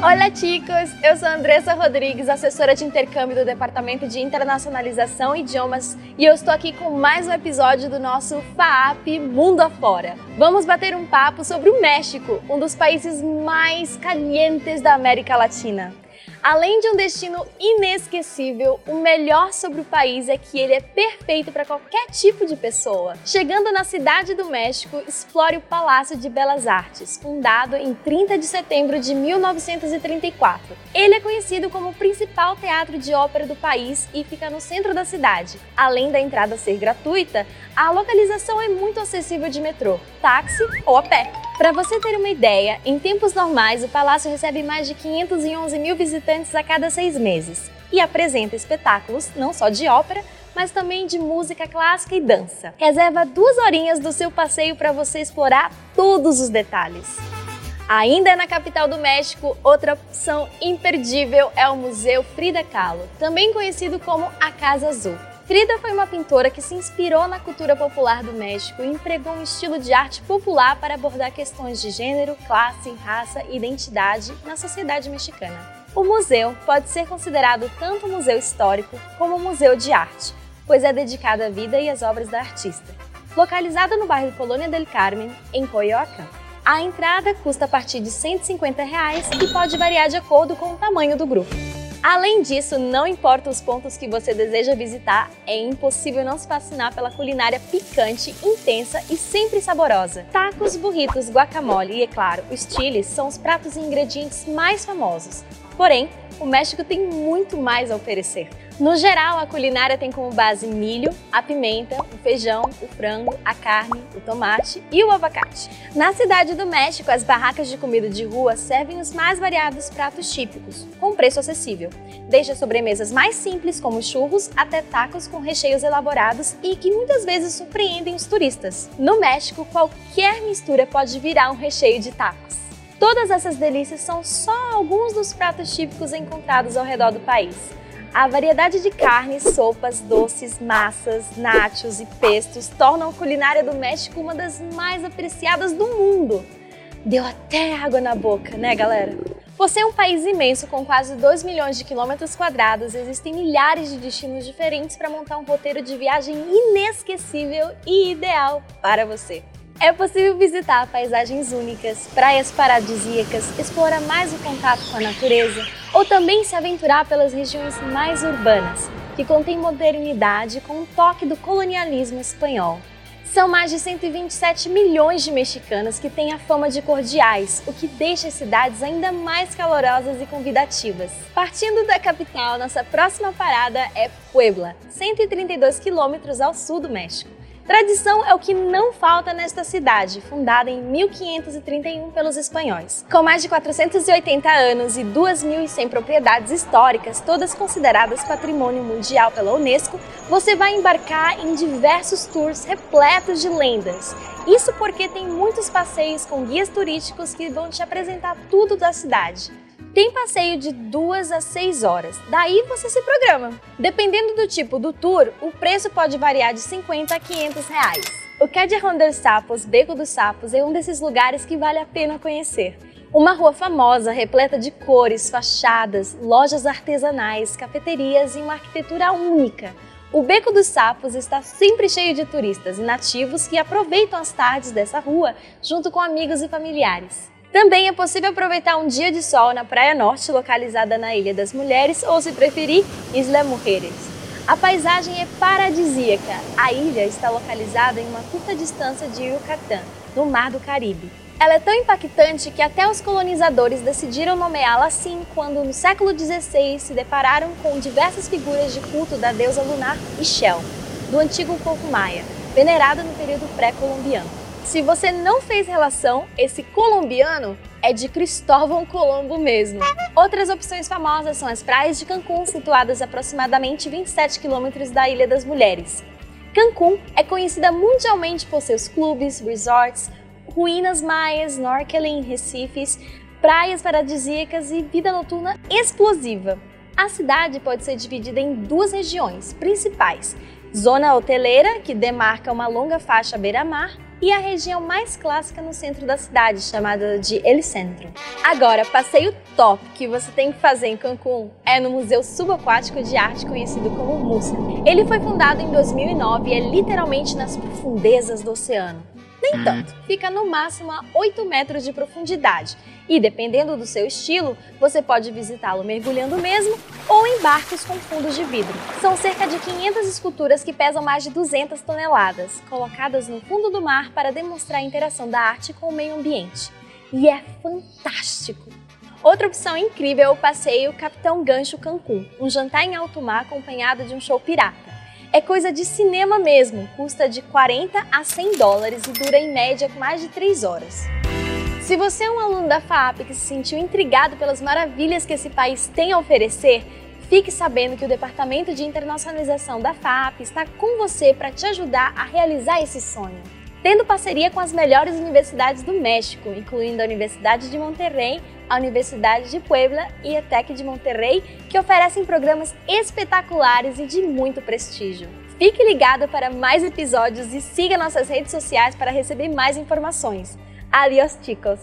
Olá, chicos! Eu sou Andressa Rodrigues, assessora de intercâmbio do Departamento de Internacionalização e Idiomas, e eu estou aqui com mais um episódio do nosso FAAP Mundo Afora. Vamos bater um papo sobre o México, um dos países mais calientes da América Latina. Além de um destino inesquecível, o melhor sobre o país é que ele é perfeito para qualquer tipo de pessoa. Chegando na cidade do México, explore o Palácio de Belas Artes, fundado em 30 de setembro de 1934. Ele é conhecido como o principal teatro de ópera do país e fica no centro da cidade. Além da entrada ser gratuita, a localização é muito acessível de metrô, táxi ou a pé. Para você ter uma ideia, em tempos normais o palácio recebe mais de 511 mil visitantes a cada seis meses e apresenta espetáculos não só de ópera, mas também de música clássica e dança. Reserva duas horinhas do seu passeio para você explorar todos os detalhes. Ainda na capital do México, outra opção imperdível é o Museu Frida Kahlo, também conhecido como a Casa Azul. Frida foi uma pintora que se inspirou na cultura popular do México e empregou um estilo de arte popular para abordar questões de gênero, classe, raça e identidade na sociedade mexicana. O museu pode ser considerado tanto museu histórico como museu de arte, pois é dedicado à vida e às obras da artista. Localizado no bairro Colônia del Carmen, em Coyoacán. A entrada custa a partir de 150 reais e pode variar de acordo com o tamanho do grupo. Além disso, não importa os pontos que você deseja visitar, é impossível não se fascinar pela culinária picante, intensa e sempre saborosa. Tacos, burritos, guacamole e, é claro, os chiles são os pratos e ingredientes mais famosos. Porém, o México tem muito mais a oferecer. No geral, a culinária tem como base milho, a pimenta, o feijão, o frango, a carne, o tomate e o abacate. Na cidade do México, as barracas de comida de rua servem os mais variados pratos típicos, com preço acessível. Desde sobremesas mais simples, como churros, até tacos com recheios elaborados e que muitas vezes surpreendem os turistas. No México, qualquer mistura pode virar um recheio de tacos. Todas essas delícias são só alguns dos pratos típicos encontrados ao redor do país. A variedade de carnes, sopas, doces, massas, nachos e pestos tornam a culinária do México uma das mais apreciadas do mundo. Deu até água na boca, né, galera? Por ser um país imenso com quase 2 milhões de quilômetros quadrados, existem milhares de destinos diferentes para montar um roteiro de viagem inesquecível e ideal para você. É possível visitar paisagens únicas, praias paradisíacas, explorar mais o contato com a natureza ou também se aventurar pelas regiões mais urbanas, que contêm modernidade com um toque do colonialismo espanhol. São mais de 127 milhões de mexicanos que têm a fama de cordiais, o que deixa as cidades ainda mais calorosas e convidativas. Partindo da capital, nossa próxima parada é Puebla, 132 quilômetros ao sul do México. Tradição é o que não falta nesta cidade, fundada em 1531 pelos espanhóis. Com mais de 480 anos e 2.100 propriedades históricas, todas consideradas patrimônio mundial pela Unesco, você vai embarcar em diversos tours repletos de lendas. Isso porque tem muitos passeios com guias turísticos que vão te apresentar tudo da cidade. Tem passeio de 2 a 6 horas, daí você se programa. Dependendo do tipo do tour, o preço pode variar de 50 a 500 reais. O Callejon dos Sapos, Beco dos Sapos, é um desses lugares que vale a pena conhecer. Uma rua famosa, repleta de cores, fachadas, lojas artesanais, cafeterias e uma arquitetura única. O Beco dos Sapos está sempre cheio de turistas e nativos que aproveitam as tardes dessa rua junto com amigos e familiares. Também é possível aproveitar um dia de sol na Praia Norte, localizada na Ilha das Mulheres, ou se preferir, Isla Mujeres. A paisagem é paradisíaca. A ilha está localizada em uma curta distância de Yucatán, no Mar do Caribe. Ela é tão impactante que até os colonizadores decidiram nomeá-la assim quando, no século XVI, se depararam com diversas figuras de culto da deusa lunar Ixel, do antigo povo maia, venerada no período pré-colombiano. Se você não fez relação, esse colombiano é de Cristóvão Colombo mesmo. Outras opções famosas são as praias de Cancún, situadas a aproximadamente 27 quilômetros da Ilha das Mulheres. Cancún é conhecida mundialmente por seus clubes, resorts, ruínas maias, snorkeling, recifes, praias paradisíacas e vida noturna explosiva. A cidade pode ser dividida em duas regiões principais, zona hoteleira, que demarca uma longa faixa beira-mar, e a região mais clássica no centro da cidade, chamada de El Centro. Agora, passeio top que você tem que fazer em Cancún é no Museu Subaquático de Arte, conhecido como MUSA. Ele foi fundado em 2009 e é literalmente nas profundezas do oceano. Nem uhum. tanto, fica no máximo a 8 metros de profundidade e, dependendo do seu estilo, você pode visitá-lo mergulhando mesmo ou em barcos com fundos de vidro. São cerca de 500 esculturas que pesam mais de 200 toneladas, colocadas no fundo do mar para demonstrar a interação da arte com o meio ambiente. E é fantástico! Outra opção incrível é o passeio Capitão Gancho Cancún, um jantar em alto mar acompanhado de um show pirata. É coisa de cinema mesmo, custa de 40 a 100 dólares e dura em média mais de 3 horas. Se você é um aluno da FAP que se sentiu intrigado pelas maravilhas que esse país tem a oferecer, fique sabendo que o Departamento de Internacionalização da FAP está com você para te ajudar a realizar esse sonho. Tendo parceria com as melhores universidades do México, incluindo a Universidade de Monterrey, a Universidade de Puebla e a Tec de Monterrey, que oferecem programas espetaculares e de muito prestígio. Fique ligado para mais episódios e siga nossas redes sociais para receber mais informações. Adiós, chicos!